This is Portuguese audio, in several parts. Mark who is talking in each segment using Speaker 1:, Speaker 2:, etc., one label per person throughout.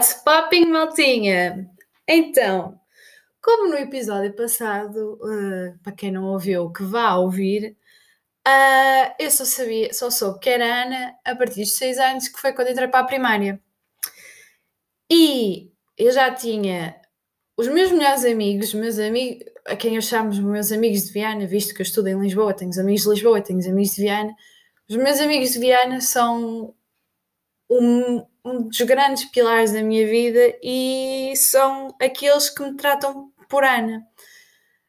Speaker 1: What's popping, maltinha? Então, como no episódio passado, uh, para quem não ouviu, que vá ouvir, uh, eu só sabia, só soube que era Ana a partir dos 6 anos, que foi quando entrei para a primária. E eu já tinha os meus melhores amigos, meus amigos, a quem eu chamo os meus amigos de Viana, visto que eu estudo em Lisboa, tenho os amigos de Lisboa, tenho os amigos de Viana. Os meus amigos de Viana são um, um dos grandes pilares da minha vida e são aqueles que me tratam por Ana.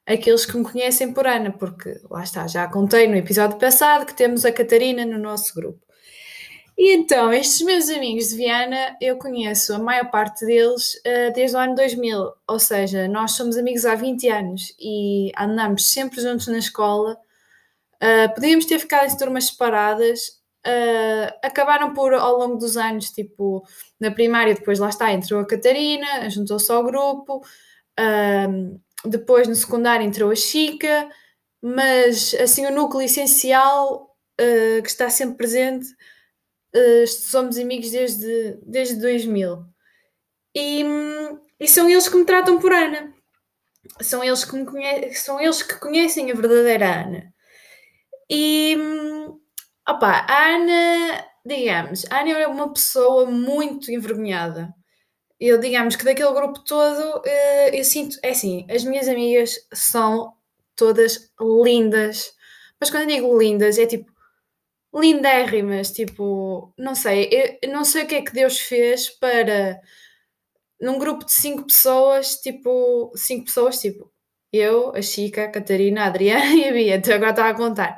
Speaker 1: Aqueles que me conhecem por Ana, porque lá está, já contei no episódio passado que temos a Catarina no nosso grupo. E então, estes meus amigos de Viana, eu conheço a maior parte deles uh, desde o ano 2000, ou seja, nós somos amigos há 20 anos e andamos sempre juntos na escola. Uh, podíamos ter ficado em turmas separadas, uh, acabaram por, ao longo dos anos, tipo, na primária, depois lá está, entrou a Catarina, juntou-se ao grupo, uh, depois no secundário entrou a Chica, mas assim o núcleo essencial uh, que está sempre presente, somos amigos desde, desde 2000. E, e são eles que me tratam por Ana. São eles que, me conhe são eles que conhecem a verdadeira Ana. E, Opa, a Ana, digamos, a Ana é uma pessoa muito envergonhada. Eu, digamos que daquele grupo todo, eh, eu sinto, é assim, as minhas amigas são todas lindas. Mas quando eu digo lindas, é tipo, lindérrimas, tipo, não sei, eu não sei o que é que Deus fez para num grupo de cinco pessoas, tipo, cinco pessoas, tipo, eu, a Chica, a Catarina, a Adriana e a Bia, agora estava a contar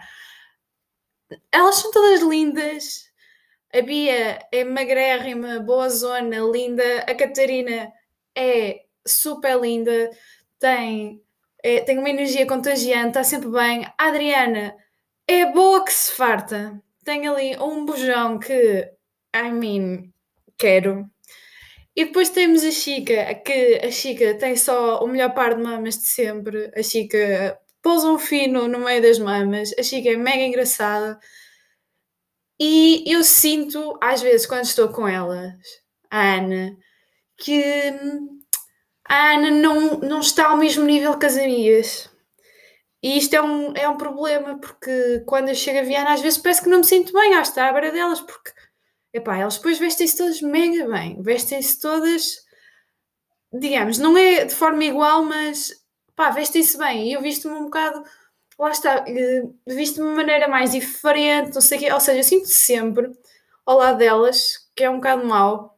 Speaker 1: elas são todas lindas. A Bia é magrérrima, boa zona, linda. A Catarina é super linda, tem, é, tem uma energia contagiante, está sempre bem. A Adriana é boa que se farta. Tem ali um bujão que, I mean, quero. E depois temos a Chica, que a Chica tem só o melhor par de mamas de sempre. A Chica pousa um fino no meio das mamas. A Chica é mega engraçada. E eu sinto, às vezes, quando estou com elas, a Ana, que a Ana não, não está ao mesmo nível que as amigas. E isto é um, é um problema, porque quando eu chego a Viana, às vezes parece que não me sinto bem a estar à beira delas, porque epá, elas depois vestem-se todas mega bem, vestem-se todas, digamos, não é de forma igual, mas pá, vestem-se bem. E eu visto-me um bocado, lá está, eh, visto de maneira mais diferente, não sei o quê. Ou seja, eu sinto sempre ao lado delas, que é um bocado mau,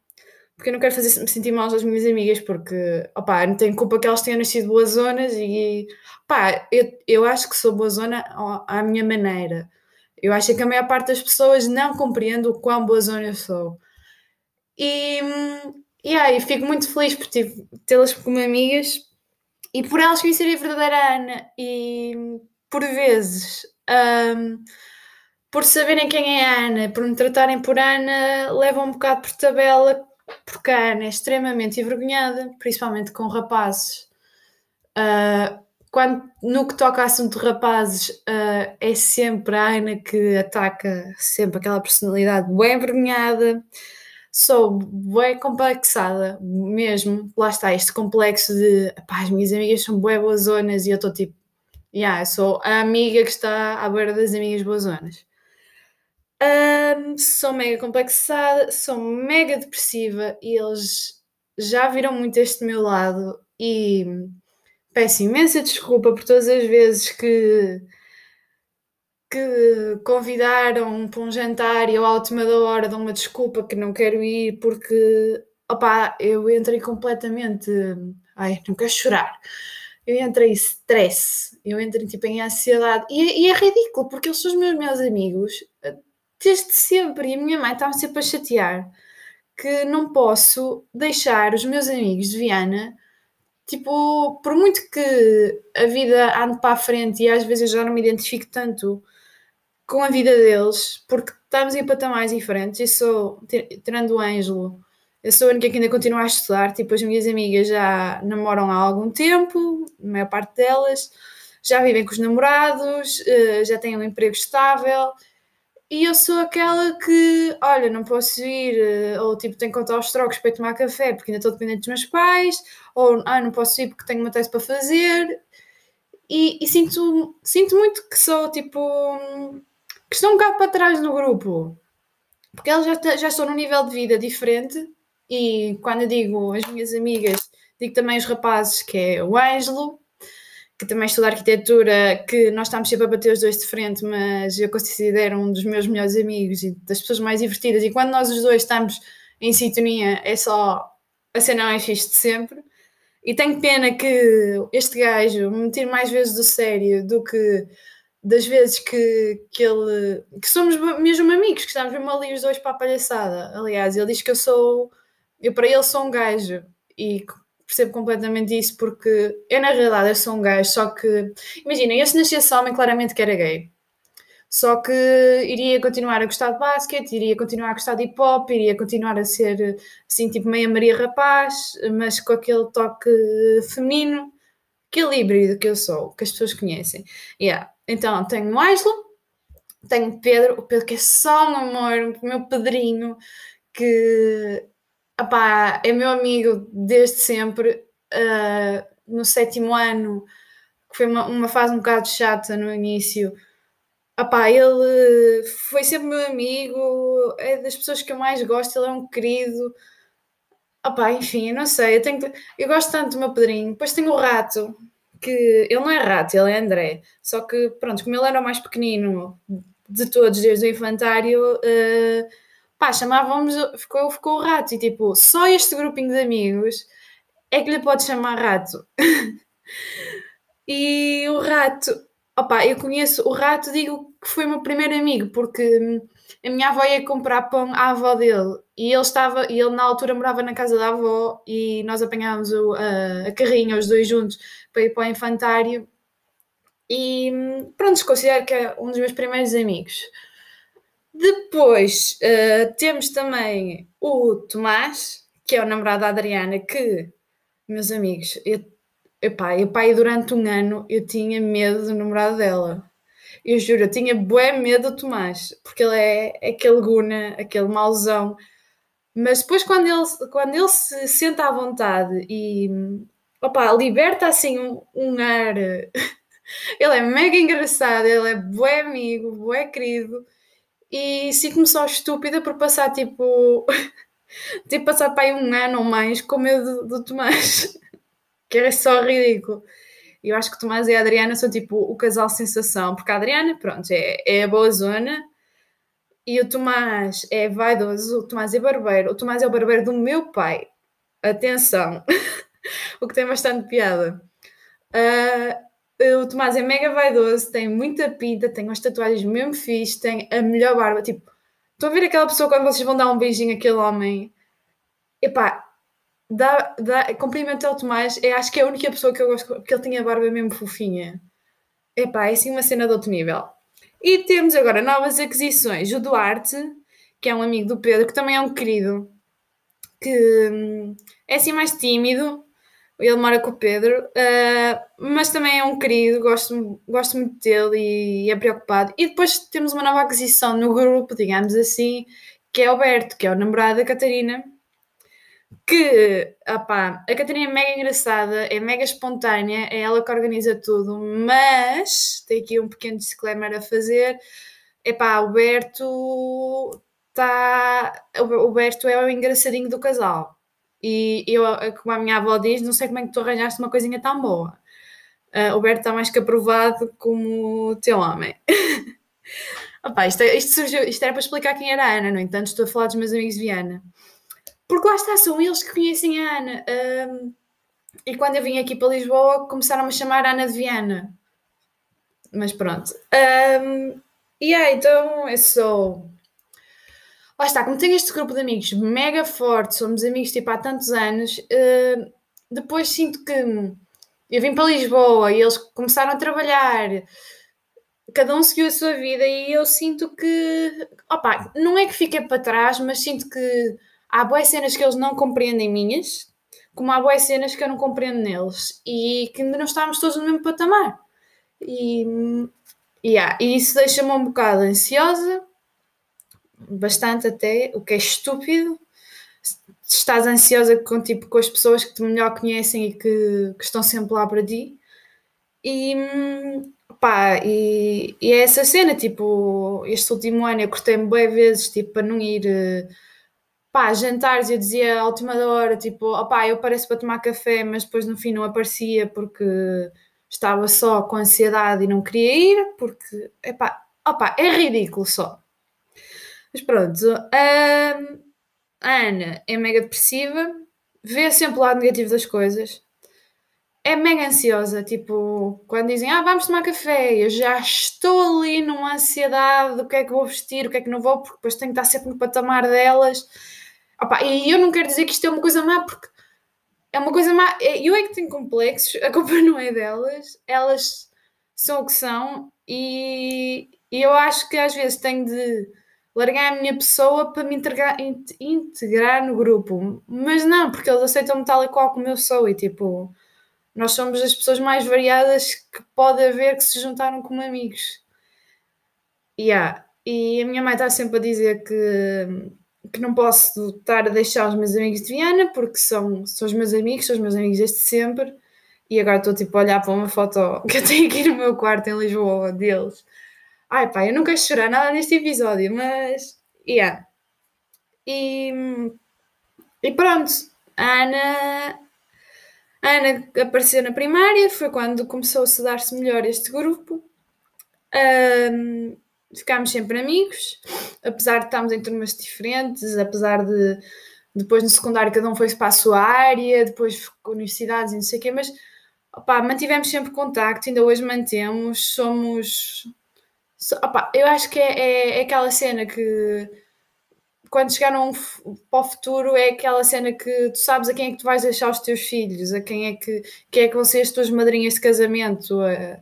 Speaker 1: porque eu não quero fazer me sentir mal às minhas amigas, porque, opá, não tenho culpa que elas tenham nascido boas zonas e, pá, eu, eu acho que sou boa zona à minha maneira. Eu acho que a maior parte das pessoas não compreende o quão boa zona eu sou. E, e aí, fico muito feliz por tê-las como amigas e por elas conhecerem a verdadeira Ana e por vezes um, por saberem quem é a Ana, por me tratarem por Ana, levam um bocado por tabela, porque a Ana é extremamente envergonhada, principalmente com rapazes. Uh, quando, no que toca a assunto de rapazes, uh, é sempre a Ana que ataca sempre aquela personalidade bem envergonhada sou bem complexada mesmo. Lá está, este complexo de pá, as minhas amigas são bué boas zonas e eu estou tipo, yeah, sou a amiga que está à beira das amigas boas zonas. Um, sou mega complexada, sou mega depressiva e eles já viram muito este meu lado e peço imensa desculpa por todas as vezes que que convidaram para um jantar e eu à última da hora dou uma desculpa que não quero ir porque opá, eu entrei completamente ai, não quero chorar. Eu entrei em stress eu entrei tipo em ansiedade. E, e, é ridículo porque eles são os meus meus amigos desde sempre e a minha mãe estava sempre a chatear que não posso deixar os meus amigos de Viana tipo, por muito que a vida ande para a frente e às vezes eu já não me identifico tanto com a vida deles, porque estamos em patamares diferentes. Eu sou, tirando o Ângelo, eu sou a única que ainda continua a estudar. Tipo, as minhas amigas já namoram há algum tempo, a maior parte delas, já vivem com os namorados, eh, já têm um emprego estável. e eu sou aquela que, olha, não posso ir, eh, ou tipo, tenho que contar os trocos para tomar café porque ainda estou dependente dos meus pais, ou ah, não posso ir porque tenho uma tese para fazer. E, e sinto, sinto muito que sou tipo. Que estou um bocado para trás no grupo. Porque elas já, já estão num nível de vida diferente. E quando eu digo as minhas amigas, digo também os rapazes, que é o Ângelo, que também estuda arquitetura, que nós estamos sempre a bater os dois de frente, mas eu considero um dos meus melhores amigos e das pessoas mais divertidas. E quando nós os dois estamos em sintonia, é só a cena mais fixe de sempre. E tenho pena que este gajo me tire mais vezes do sério do que das vezes que, que ele. que somos mesmo amigos, que estamos mesmo ali os dois para a palhaçada. Aliás, ele diz que eu sou. eu para ele sou um gajo. E percebo completamente isso porque eu na realidade eu sou um gajo, só que imagina, eu se nascesse homem claramente que era gay. Só que iria continuar a gostar de basquete, iria continuar a gostar de hip hop, iria continuar a ser assim, tipo meia Maria rapaz, mas com aquele toque feminino, aquele híbrido que eu sou, que as pessoas conhecem. Yeah. Então tenho o Ângelo, tenho Pedro, o Pedro que é só um amor, o meu pedrinho, que Epá, é meu amigo desde sempre. Uh, no sétimo ano, que foi uma, uma, fase um bocado chata no início. Epá, ele foi sempre meu amigo, é das pessoas que eu mais gosto, ele é um querido. Epá, enfim, eu não sei, eu, tenho, eu gosto tanto do meu padrinho. Depois tenho o rato, que ele não é rato, ele é André. Só que, pronto, como ele era o mais pequenino de todos desde o infantário, uh, pá, chamávamos, ficou, ficou o rato e tipo, só este grupinho de amigos é que lhe pode chamar rato. e o rato, opá, eu conheço o rato, digo que foi o meu primeiro amigo, porque a minha avó ia comprar pão à avó dele e ele estava, e ele na altura morava na casa da avó e nós apanhávamos o, a, a carrinha, os dois juntos, para ir para o infantário. E pronto, considero que é um dos meus primeiros amigos. Depois uh, temos também o Tomás, que é o namorado da Adriana, que, meus amigos, eu, epá, eu, pai, durante um ano eu tinha medo do namorado dela. Eu juro, eu tinha bué medo do Tomás, porque ele é, é aquele guna, aquele mauzão. Mas depois quando ele, quando ele se senta à vontade e opa, liberta assim um, um ar. ele é mega engraçado, ele é bué amigo, bué querido e sinto-me só estúpida por passar tipo. tipo, passar para aí um ano ou mais com medo do, Tomás, que era só ridículo. Eu acho que Tomás e a Adriana são tipo o casal sensação, porque a Adriana, pronto, é, é a boa zona e o Tomás é vaidoso, o Tomás é barbeiro, o Tomás é o barbeiro do meu pai. Atenção! o que tem bastante piada. Uh, o Tomás é mega vaidoso, tem muita pinta, tem umas tatuagens mesmo fixe, tem a melhor barba. Tipo, estou a ver aquela pessoa quando vocês vão dar um beijinho àquele homem. Epá, dá, dá, cumprimento ao Tomás, é, acho que é a única pessoa que eu gosto, porque ele tinha a barba mesmo fofinha. Epá, é assim uma cena de outro nível. E temos agora novas aquisições. O Duarte, que é um amigo do Pedro, que também é um querido, que hum, é assim mais tímido, ele mora com o Pedro, uh, mas também é um querido, gosto, gosto muito dele e é preocupado. E depois temos uma nova aquisição no grupo, digamos assim, que é o Alberto, que é o namorado da Catarina. Que, opá, a Catarina é mega engraçada, é mega espontânea, é ela que organiza tudo, mas tem aqui um pequeno disclaimer a fazer. Epá, o Berto tá. O Berto é o engraçadinho do casal e eu, como a minha avó diz, não sei como é que tu arranjaste uma coisinha tão boa. Uh, o Berto está mais que aprovado como teu homem. Opa, isto, é, isto, surgiu, isto era para explicar quem era a Ana, no entanto, estou a falar dos meus amigos de Viana. Porque lá está, são eles que conhecem a Ana. Um, e quando eu vim aqui para Lisboa, começaram-me a chamar Ana de Viana. Mas pronto. Um, e aí, então, eu sou lá está, como tenho este grupo de amigos mega forte, somos amigos tipo há tantos anos, uh, depois sinto que eu vim para Lisboa e eles começaram a trabalhar, cada um seguiu a sua vida e eu sinto que, opa, não é que fiquei para trás, mas sinto que há boas cenas que eles não compreendem minhas, como há boas cenas que eu não compreendo neles e que ainda não estamos todos no mesmo patamar. E, yeah, e isso deixa-me um bocado ansiosa bastante até, o que é estúpido. Estás ansiosa com, tipo, com as pessoas que te melhor conhecem e que, que estão sempre lá para ti. E pá, e, e é essa cena, tipo, este último ano eu cortei-me bem vezes, tipo, para não ir pá, jantares eu dizia à última hora, tipo, opá, eu apareço para tomar café, mas depois no fim não aparecia porque estava só com ansiedade e não queria ir, porque, epá, opá, é ridículo só. Mas pronto, a Ana é mega depressiva, vê sempre o lado negativo das coisas, é mega ansiosa, tipo, quando dizem, ah, vamos tomar café, eu já estou ali numa ansiedade do que é que vou vestir, o que é que não vou, porque depois tenho que estar sempre no patamar delas. Opa, e eu não quero dizer que isto é uma coisa má, porque é uma coisa má. É, eu é que tenho complexos, a culpa não é delas, elas são o que são, e, e eu acho que às vezes tenho de largar a minha pessoa para me integrar, integrar no grupo, mas não, porque eles aceitam-me tal e qual como eu sou, e tipo, nós somos as pessoas mais variadas que pode haver que se juntaram como amigos. Yeah. E a minha mãe está sempre a dizer que que não posso estar a deixar os meus amigos de Viana porque são, são os meus amigos, são os meus amigos desde sempre. E agora estou tipo a olhar para uma foto que eu tenho aqui no meu quarto em Lisboa deles. Ai pá, eu não quero chorar nada neste episódio, mas. Yeah. E, e pronto, a Ana, a Ana apareceu na primária, foi quando começou a se dar-se melhor este grupo. Um, ficámos sempre amigos, apesar de estarmos em turmas diferentes, apesar de depois no secundário cada um foi para a sua área, depois universidades e não sei o quê, mas opá, mantivemos sempre contacto, ainda hoje mantemos, somos. Opá, eu acho que é, é, é, aquela cena que quando chegar um, para o futuro é aquela cena que tu sabes a quem é que tu vais deixar os teus filhos, a quem é que, quem é que vão ser as tuas madrinhas de casamento. A,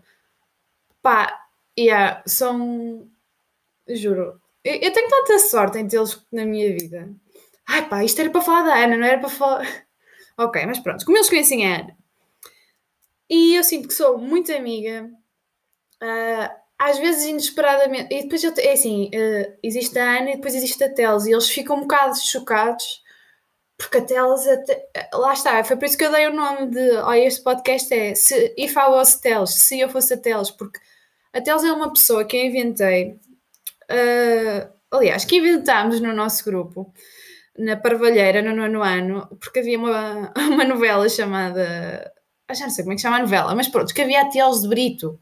Speaker 1: pá, yeah, são Juro. Eu, eu tenho tanta sorte em tê-los na minha vida. Ai pá, isto era para falar da Ana, não era para falar. ok, mas pronto. Como eles conhecem a Ana. E eu sinto que sou muito amiga. Uh, às vezes inesperadamente. E depois eu, é assim: uh, existe a Ana e depois existe a Teles. E eles ficam um bocado chocados porque a Teles. Até, lá está, foi por isso que eu dei o nome de. Olha, este podcast é se, If I Was Teles, se eu fosse a Teles, porque a Teles é uma pessoa que eu inventei uh, aliás, que inventámos no nosso grupo, na Parvalheira, no nono ano, porque havia uma, uma novela chamada. Ah, já não sei como é que chama a novela, mas pronto, que havia a Teles de Brito,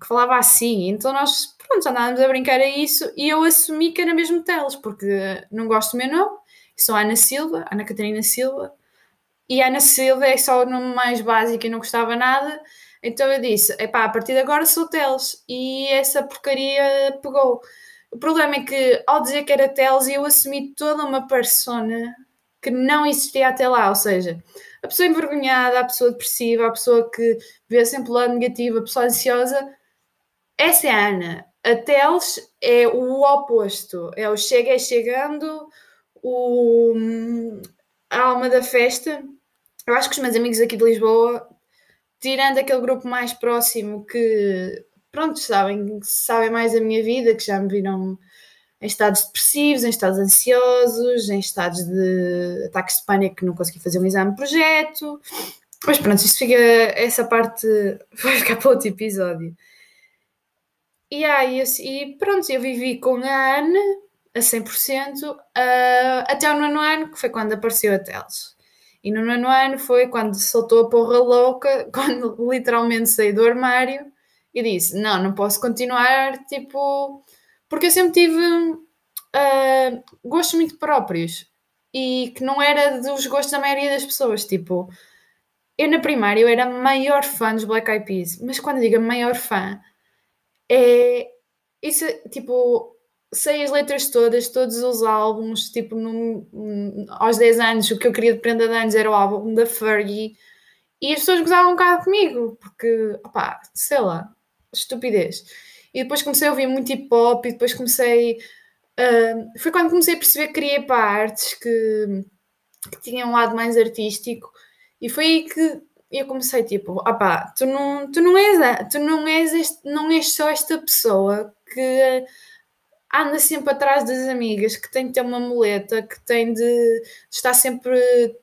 Speaker 1: que falava assim, então nós, pronto, andávamos a brincar a isso e eu assumi que era mesmo Teles, porque não gosto do meu nome, sou Ana Silva, Ana Catarina Silva, e Ana Silva é só o nome mais básico e não gostava nada, então eu disse: epá, a partir de agora sou Teles. E essa porcaria pegou. O problema é que ao dizer que era Teles, eu assumi toda uma persona que não existia até lá. Ou seja, a pessoa envergonhada, a pessoa depressiva, a pessoa que vê sempre o lado negativo, a pessoa ansiosa. Essa é a Ana. A Teles é o oposto. É o chega é chegando, o, a alma da festa. Eu acho que os meus amigos aqui de Lisboa tirando aquele grupo mais próximo que, pronto, sabem, sabem mais da minha vida, que já me viram em estados depressivos, em estados ansiosos, em estados de ataques de pânico que não consegui fazer um exame de projeto. Mas pronto, isto fica, essa parte vai ficar para outro episódio. E aí, e pronto, eu vivi com a Ana a 100% uh, até o nono ano, que foi quando apareceu a Teles. E no nono ano foi quando soltou a porra louca, quando literalmente saí do armário e disse: Não, não posso continuar, tipo, porque eu sempre tive uh, gostos muito próprios e que não era dos gostos da maioria das pessoas. Tipo, eu na primária eu era maior fã dos Black Eyed Peas, mas quando digo maior fã, é isso, tipo, sei as letras todas, todos os álbuns, tipo, num, aos 10 anos, o que eu queria de prenda de anos era o álbum da Fergie, e as pessoas gozavam um bocado comigo, porque, opá, sei lá, estupidez. E depois comecei a ouvir muito hip hop, e depois comecei. Uh, foi quando comecei a perceber que queria para artes que, que tinham um lado mais artístico, e foi aí que eu comecei tipo, opá, tu não, tu não és, tu não és, este, não és só esta pessoa que anda sempre atrás das amigas, que tem de ter uma muleta, que tem de estar sempre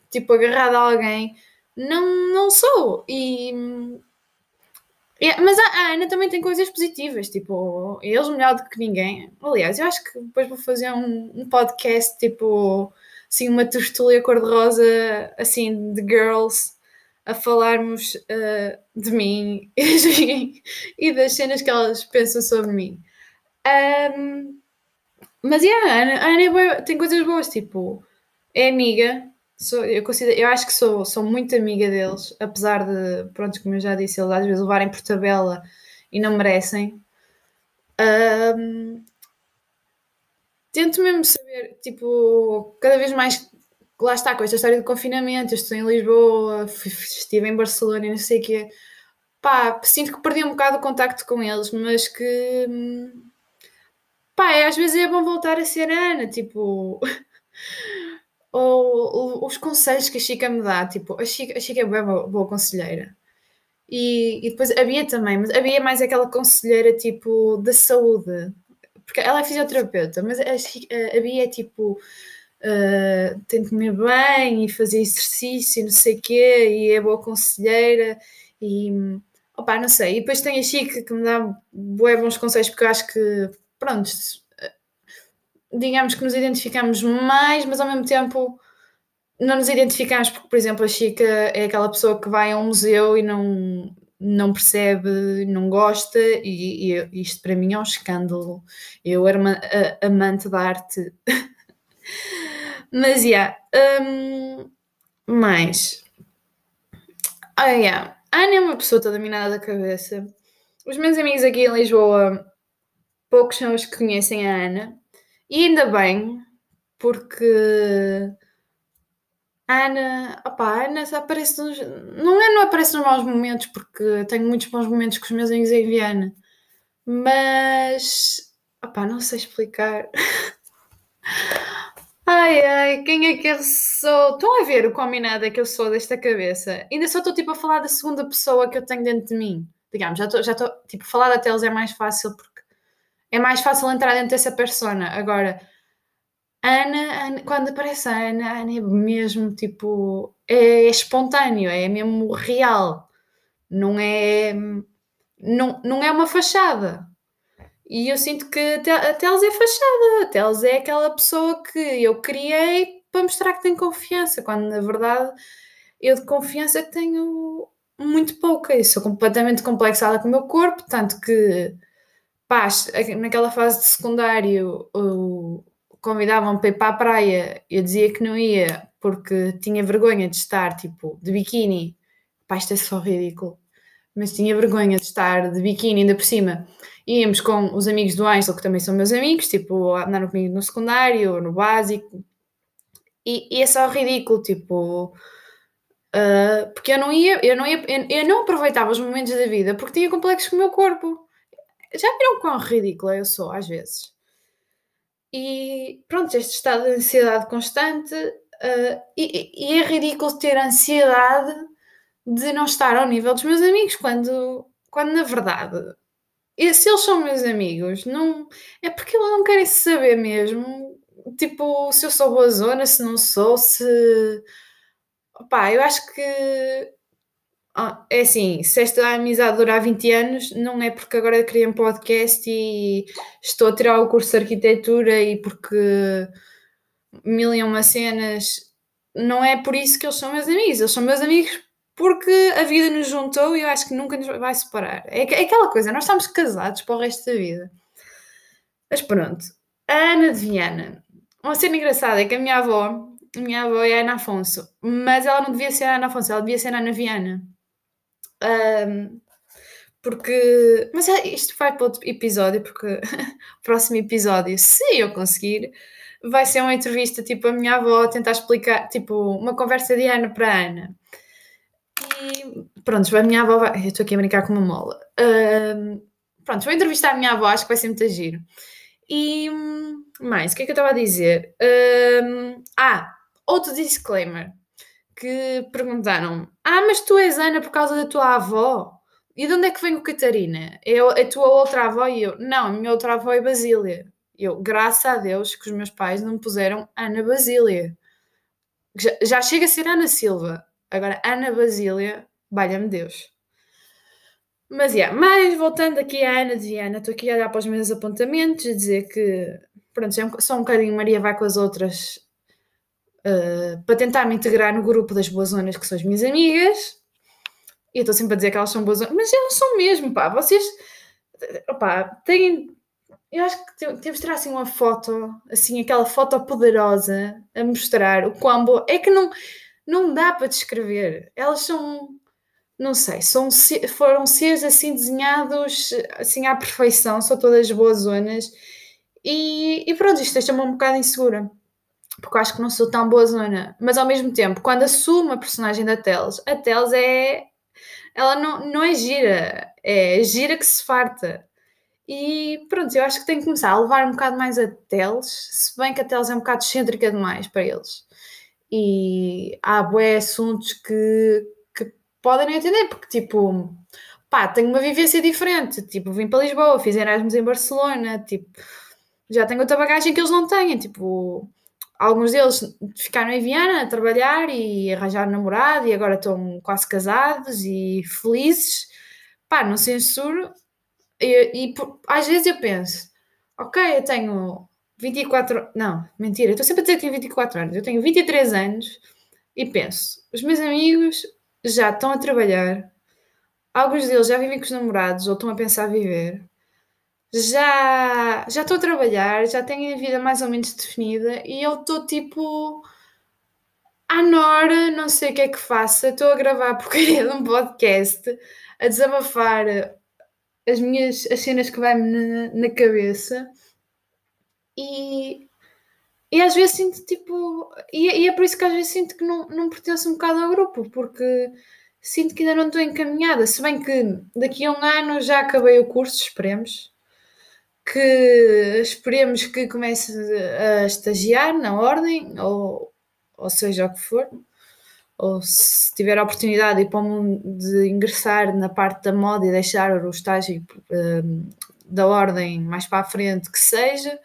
Speaker 1: tipo agarrada a alguém. Não, não sou. E é, mas a, Ana também tem coisas positivas, tipo, eles melhor do que ninguém. Aliás, eu acho que depois vou fazer um, um podcast, tipo, assim, uma tertúlia cor-de-rosa, assim, de girls, a falarmos uh, de mim e das cenas que elas pensam sobre mim. Um, mas, yeah, a Ana, a Ana é boa, tem coisas boas, tipo, é amiga, Sou, eu, considero, eu acho que sou, sou muito amiga deles, apesar de, pronto, como eu já disse, eles às vezes levarem por tabela e não merecem. Um, tento mesmo saber, tipo, cada vez mais, lá está, com esta história de confinamento, eu estou em Lisboa, estive em Barcelona e não sei o quê. Pá, sinto que perdi um bocado o contacto com eles, mas que. Pá, é, às vezes é bom voltar a ser Ana, tipo. ou, os conselhos que a Chica me dá, tipo, a Chica, a Chica é boa, boa conselheira. E, e, depois a Bia também, mas a Bia é mais aquela conselheira tipo da saúde, porque ela é fisioterapeuta, mas a, Bia é tipo uh, tem de comer bem e fazer exercício, não sei o quê, e é boa conselheira e opá, não sei. E depois tem a Chica que me dá bons conselhos, porque eu acho que pronto, digamos que nos identificamos mais, mas ao mesmo tempo não nos identificamos, porque, por exemplo, a Chica é aquela pessoa que vai a um museu e não, não percebe, não gosta, e, e isto para mim é um escândalo. Eu era uma a, amante da arte. mas, yeah. Um, mais. Ah, yeah. A Ana é uma pessoa toda minada da cabeça. Os meus amigos aqui em Lisboa, poucos são os que conhecem a Ana. E ainda bem, porque a Ana, opa, a Ana aparece nos, não é não aparece nos maus momentos, porque tenho muitos bons momentos com os meus amigos em Viana, mas opa, não sei explicar. Ai ai, quem é que eu sou? Estão a ver o combinado é que eu sou desta cabeça? Ainda só estou tipo a falar da segunda pessoa que eu tenho dentro de mim. Digamos, já estou, já estou, tipo, falar da Teles é mais fácil porque é mais fácil entrar dentro dessa persona. Agora, Ana, Ana, quando aparece a Ana, Ana é mesmo tipo. É, é espontâneo, é mesmo real. Não é. Não, não é uma fachada. E eu sinto que a Teles é fachada. A Teles é aquela pessoa que eu criei para mostrar que tem confiança, quando na verdade eu de confiança tenho muito pouca. Eu sou completamente complexada com o meu corpo, tanto que pá, naquela fase de secundário convidavam para ir para a praia, eu dizia que não ia porque tinha vergonha de estar tipo de biquíni. Pá, isto é só ridículo. Mas tinha vergonha de estar de biquíni ainda por cima. Íamos com os amigos do Angel, que também são meus amigos, tipo, andaram comigo no secundário, no básico. E, e é só ridículo, tipo. Uh, porque eu não ia, eu não ia, eu, eu não aproveitava os momentos da vida porque tinha complexos com o meu corpo. Já viram quão ridícula eu sou às vezes? E pronto, este estado de ansiedade constante, uh, e, e, é ridículo ter ansiedade de não estar ao nível dos meus amigos, quando, quando na verdade, se eles são meus amigos, não, é porque eles não querem saber mesmo, tipo, se eu sou boa zona, se não sou, se. Opá, eu acho que ah, é assim, se esta amizade durar 20 anos, não é porque agora criei um podcast e estou a tirar o curso de arquitetura e porque mil e uma cenas, não é por isso que eles são meus amigos, eles são meus amigos porque a vida nos juntou e eu acho que nunca nos vai separar. É, é aquela coisa, nós estamos casados para o resto da vida. Mas pronto, a Ana de Viana. Uma cena engraçada é que a minha avó, a minha avó é Ana Afonso, mas ela não devia ser Ana Afonso, ela devia ser Ana Viana. Um, porque. Mas é, isto vai para outro episódio, porque o próximo episódio, se eu conseguir, vai ser uma entrevista tipo a minha avó tentar explicar, tipo, uma conversa de Ana para Ana. E pronto, a minha avó vai. Eu estou aqui a brincar com uma mola. Um, pronto, vou entrevistar a minha avó, acho que vai ser muito giro. E mais, o que é que eu estava a dizer? Um, ah, outro disclaimer que perguntaram: Ah, mas tu és Ana por causa da tua avó? E de onde é que vem o Catarina? É a tua outra avó e eu? Não, a minha outra avó é Basília. Eu, graças a Deus, que os meus pais não me puseram Ana Basília. Já, já chega a ser Ana Silva. Agora, Ana Basília, valha-me Deus. Mas, yeah, mas voltando aqui à Ana de Ana, estou aqui a olhar para os meus apontamentos e dizer que, pronto, só um bocadinho Maria vai com as outras uh, para tentar me integrar no grupo das boas zonas que são as minhas amigas. E eu estou sempre a dizer que elas são boas zonas, mas elas são mesmo, pá, vocês, opá, têm, eu acho que temos de tirar assim uma foto, assim, aquela foto poderosa a mostrar o quão boa, é que não, não dá para descrever, elas são não sei, são, foram seres assim desenhados assim à perfeição, são todas boas zonas. E, e pronto, isto deixa-me um bocado insegura porque eu acho que não sou tão boa zona, mas ao mesmo tempo, quando assumo a personagem da Teles, a Teles é ela não, não é gira, é gira que se farta. E pronto, eu acho que tenho que começar a levar um bocado mais a Teles, se bem que a Teles é um bocado excêntrica demais para eles. E há bué assuntos que, podem não entender, porque tipo, pá, tenho uma vivência diferente. Tipo, vim para Lisboa, fiz Erasmus em Barcelona, tipo, já tenho outra bagagem que eles não têm. Tipo, alguns deles ficaram em Viana a trabalhar e arranjar namorado e agora estão quase casados e felizes. Pá, não censuro. E, e às vezes eu penso, ok, eu tenho 24. Não, mentira, estou sempre a dizer que tenho 24 anos. Eu tenho 23 anos e penso, os meus amigos já estão a trabalhar, alguns deles já vivem com os namorados ou estão a pensar viver, já, já estou a trabalhar, já têm a vida mais ou menos definida e eu estou tipo à Nora, não sei o que é que faça, estou a gravar porcaria de um podcast, a desabafar as minhas as cenas que vai-me na, na cabeça e e às vezes sinto tipo. E, e, é por isso que às vezes sinto que não, não pertenço um bocado ao grupo, porque sinto que ainda não estou encaminhada. Se bem que daqui a um ano já acabei o curso, esperemos. Que esperemos que comece a estagiar na ordem, ou, ou seja o que for. Ou se tiver a oportunidade de, ingressar na parte da moda e deixar o estágio um, da ordem mais para a frente, que seja.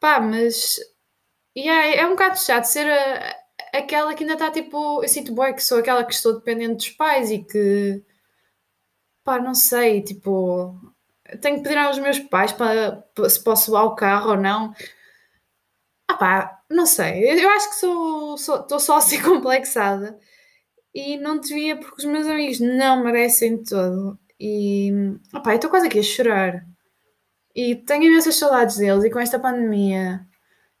Speaker 1: Pá, mas e é, é um bocado chato ser a, aquela que ainda está tipo. Eu sinto bem que sou aquela que estou dependente dos pais e que. pá, não sei, tipo. Tenho que pedir aos meus pais para, se posso levar o carro ou não. Ah pá, não sei. Eu acho que sou, estou só assim complexada. E não devia, porque os meus amigos não merecem todo. E. Ah pá, estou quase aqui a chorar. E tenho imensas saudades deles. E com esta pandemia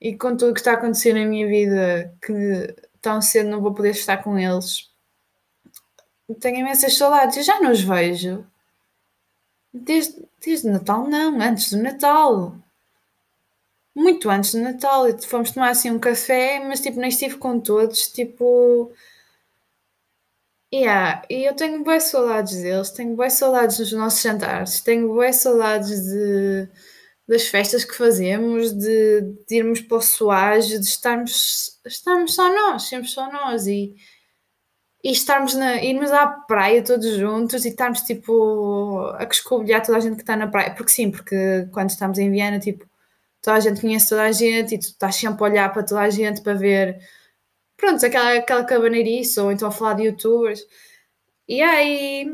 Speaker 1: e com tudo o que está a acontecer na minha vida, que tão cedo não vou poder estar com eles, tenho imensas saudades. Eu já não os vejo desde, desde Natal, não, antes do Natal. Muito antes do Natal. Fomos tomar assim um café, mas tipo, nem estive com todos. Tipo. Yeah, e eu tenho boas saudades deles, tenho boas saudades dos nossos jantares, tenho boas saudades de das festas que fazemos, de, de irmos para o Soage, de estarmos, estarmos só nós, sempre só nós e, e estarmos na, irmos à praia todos juntos e estarmos tipo a escobilhar toda a gente que está na praia, porque sim, porque quando estamos em Viana, tipo, toda a gente conhece toda a gente e tu estás sempre a olhar para toda a gente para ver pronto, aquela, aquela cabaneirice ou então a falar de youtubers. E aí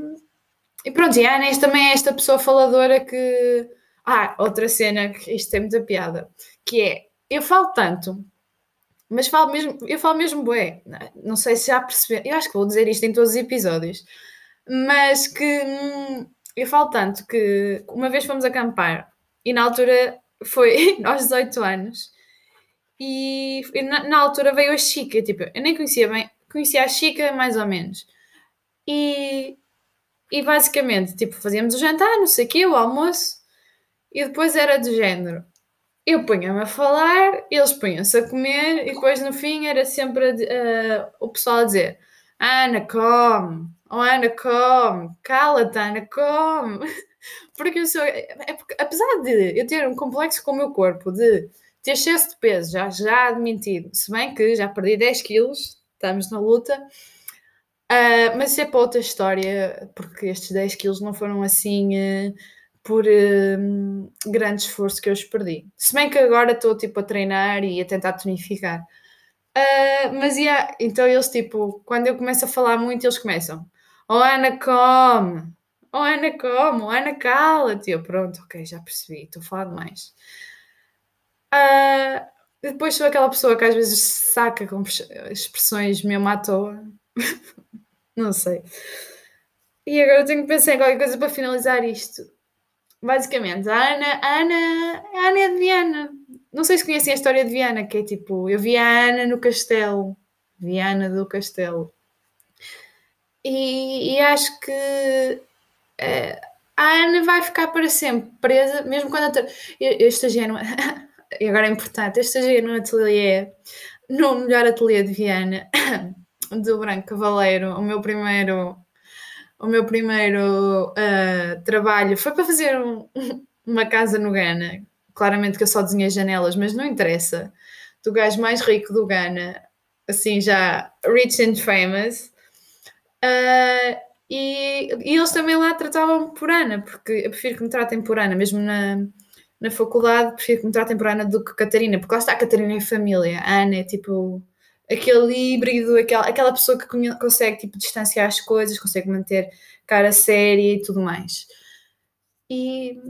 Speaker 1: e pronto, e a Inês também é esta pessoa faladora que ah, outra cena que isto tem muita piada, que é eu falo tanto, mas falo mesmo, eu falo mesmo bué. Não sei se já perceberam, eu acho que vou dizer isto em todos os episódios, mas que hum, eu falo tanto que uma vez fomos acampar e na altura foi aos 18 anos e na, na, altura veio a Chica, tipo, eu nem conhecia bem, conhecia a Chica mais ou menos. E, e basicamente, tipo, fazíamos o jantar, não sei o quê, o almoço, e depois era de género. Eu punha-me a falar, eles punham-se a comer e depois no fim era sempre uh, o pessoal a dizer Ana, come, oh Ana, come, cala-te, Ana, come. Porque eu sou. É porque, apesar de eu ter um complexo com o meu corpo, de ter excesso de peso, já, já admitido, se bem que já perdi 10 quilos, estamos na luta, uh, mas isso é para outra história, porque estes 10 quilos não foram assim. Uh, por um, grande esforço que eu os perdi. Se bem que agora estou tipo a treinar e a tentar tonificar. Uh, mas yeah, então eles tipo, quando eu começo a falar muito, eles começam: Oh Ana, come! Oh Ana, come! Oh Ana, cala-te! Eu, pronto, ok, já percebi, estou a falar demais. Uh, depois sou aquela pessoa que às vezes saca com expressões mesmo à toa. Não sei. E agora tenho que pensar em qualquer coisa para finalizar isto. Basicamente, a Ana, a Ana, a Ana é de Viana. Não sei se conhecem a história de Viana, que é tipo, eu vi a Ana no castelo. Viana do Castelo. E, e acho que uh, a Ana vai ficar para sempre presa, mesmo quando eu, eu, estagiei e agora é importante, eu estagiei no ateliê, no melhor ateliê de Viana, do Branco Cavaleiro, o meu primeiro o meu primeiro uh, trabalho foi para fazer um, uma casa no Ghana. Claramente que eu só desenhei janelas, mas não interessa. Do gajo mais rico do Ghana, assim já rich and famous. Uh, e, e, eles também lá tratavam por Ana, porque eu prefiro que me tratem por Ana, mesmo na, na faculdade, prefiro que me tratem por Ana do que Catarina, porque lá está a Catarina é família, a Ana é tipo aquele híbrido, aquela, aquela pessoa que consegue tipo, distanciar as coisas, consegue manter cara séria e tudo mais. E,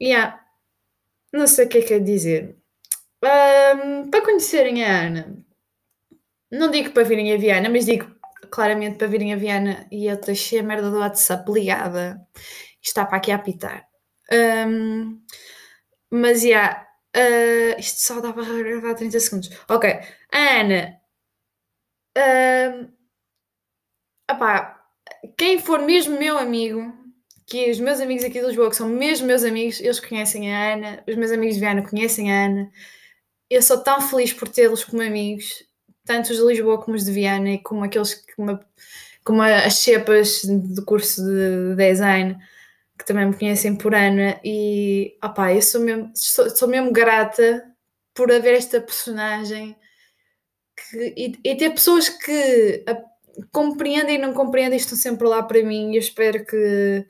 Speaker 1: yeah, não sei o que é que é dizer. Um, para conhecerem a Ana, não digo para virem a Viana, mas digo claramente para virem a Viana e eu deixei a merda do WhatsApp ligada. Está para aqui a apitar. Um, mas, yeah, uh, isto só dá para gravar 30 segundos. Ok, a Ana Uh, opá, quem for mesmo meu amigo, que os meus amigos aqui de Lisboa, que são mesmo meus amigos, eles conhecem a Ana, os meus amigos de Viana conhecem a Ana. Eu sou tão feliz por tê-los como amigos, tanto os de Lisboa como os de Viana, e como aqueles que como as chepas do curso de design que também me conhecem por Ana e opá, eu sou mesmo, sou, sou mesmo grata por haver esta personagem que, e, e, ter pessoas que a, compreendem e não compreendem estão sempre lá para mim. E eu espero que,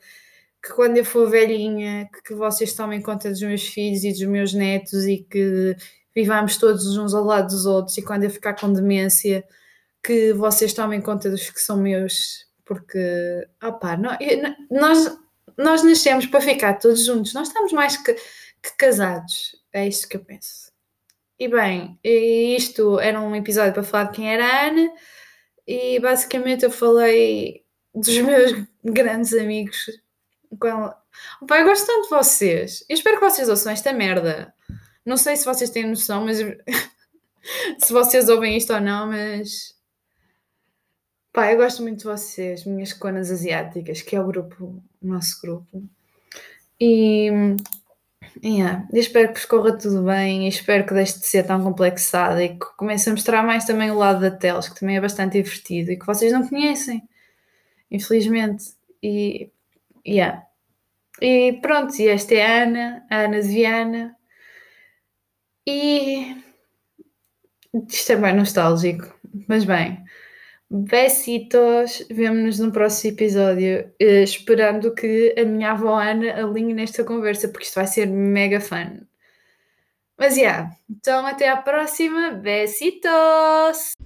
Speaker 1: que quando eu for velhinha que, que, vocês tomem conta dos meus filhos e dos meus netos e que vivamos todos uns ao lado dos outros. E quando eu ficar com demência que vocês tomem conta dos que são meus porque opa, não, nós, nós nascemos para ficar todos juntos, nós estamos mais que, que casados, é isto que eu penso. E bem, isto era um episódio para falar de quem era a Ana, e basicamente eu falei dos meus grandes amigos com. Opa, eu gosto tanto de vocês. Eu espero que vocês ouçam esta merda. Não sei se vocês têm noção, mas se vocês ouvem isto ou não, mas pá, eu gosto muito de vocês, minhas conas asiáticas, que é o grupo, o nosso grupo. E Yeah. Eu espero que vos corra tudo bem espero que deixe de ser tão complexada e que comece a mostrar mais também o lado da Teles, que também é bastante divertido e que vocês não conhecem, infelizmente. E, yeah. e pronto, e esta é a Ana, a Ana de Viana. E isto é bem nostálgico, mas bem. Besitos, vemo-nos no próximo episódio, uh, esperando que a minha avó Ana alinhe nesta conversa, porque isto vai ser mega fun. Mas, yeah, então até à próxima, besitos!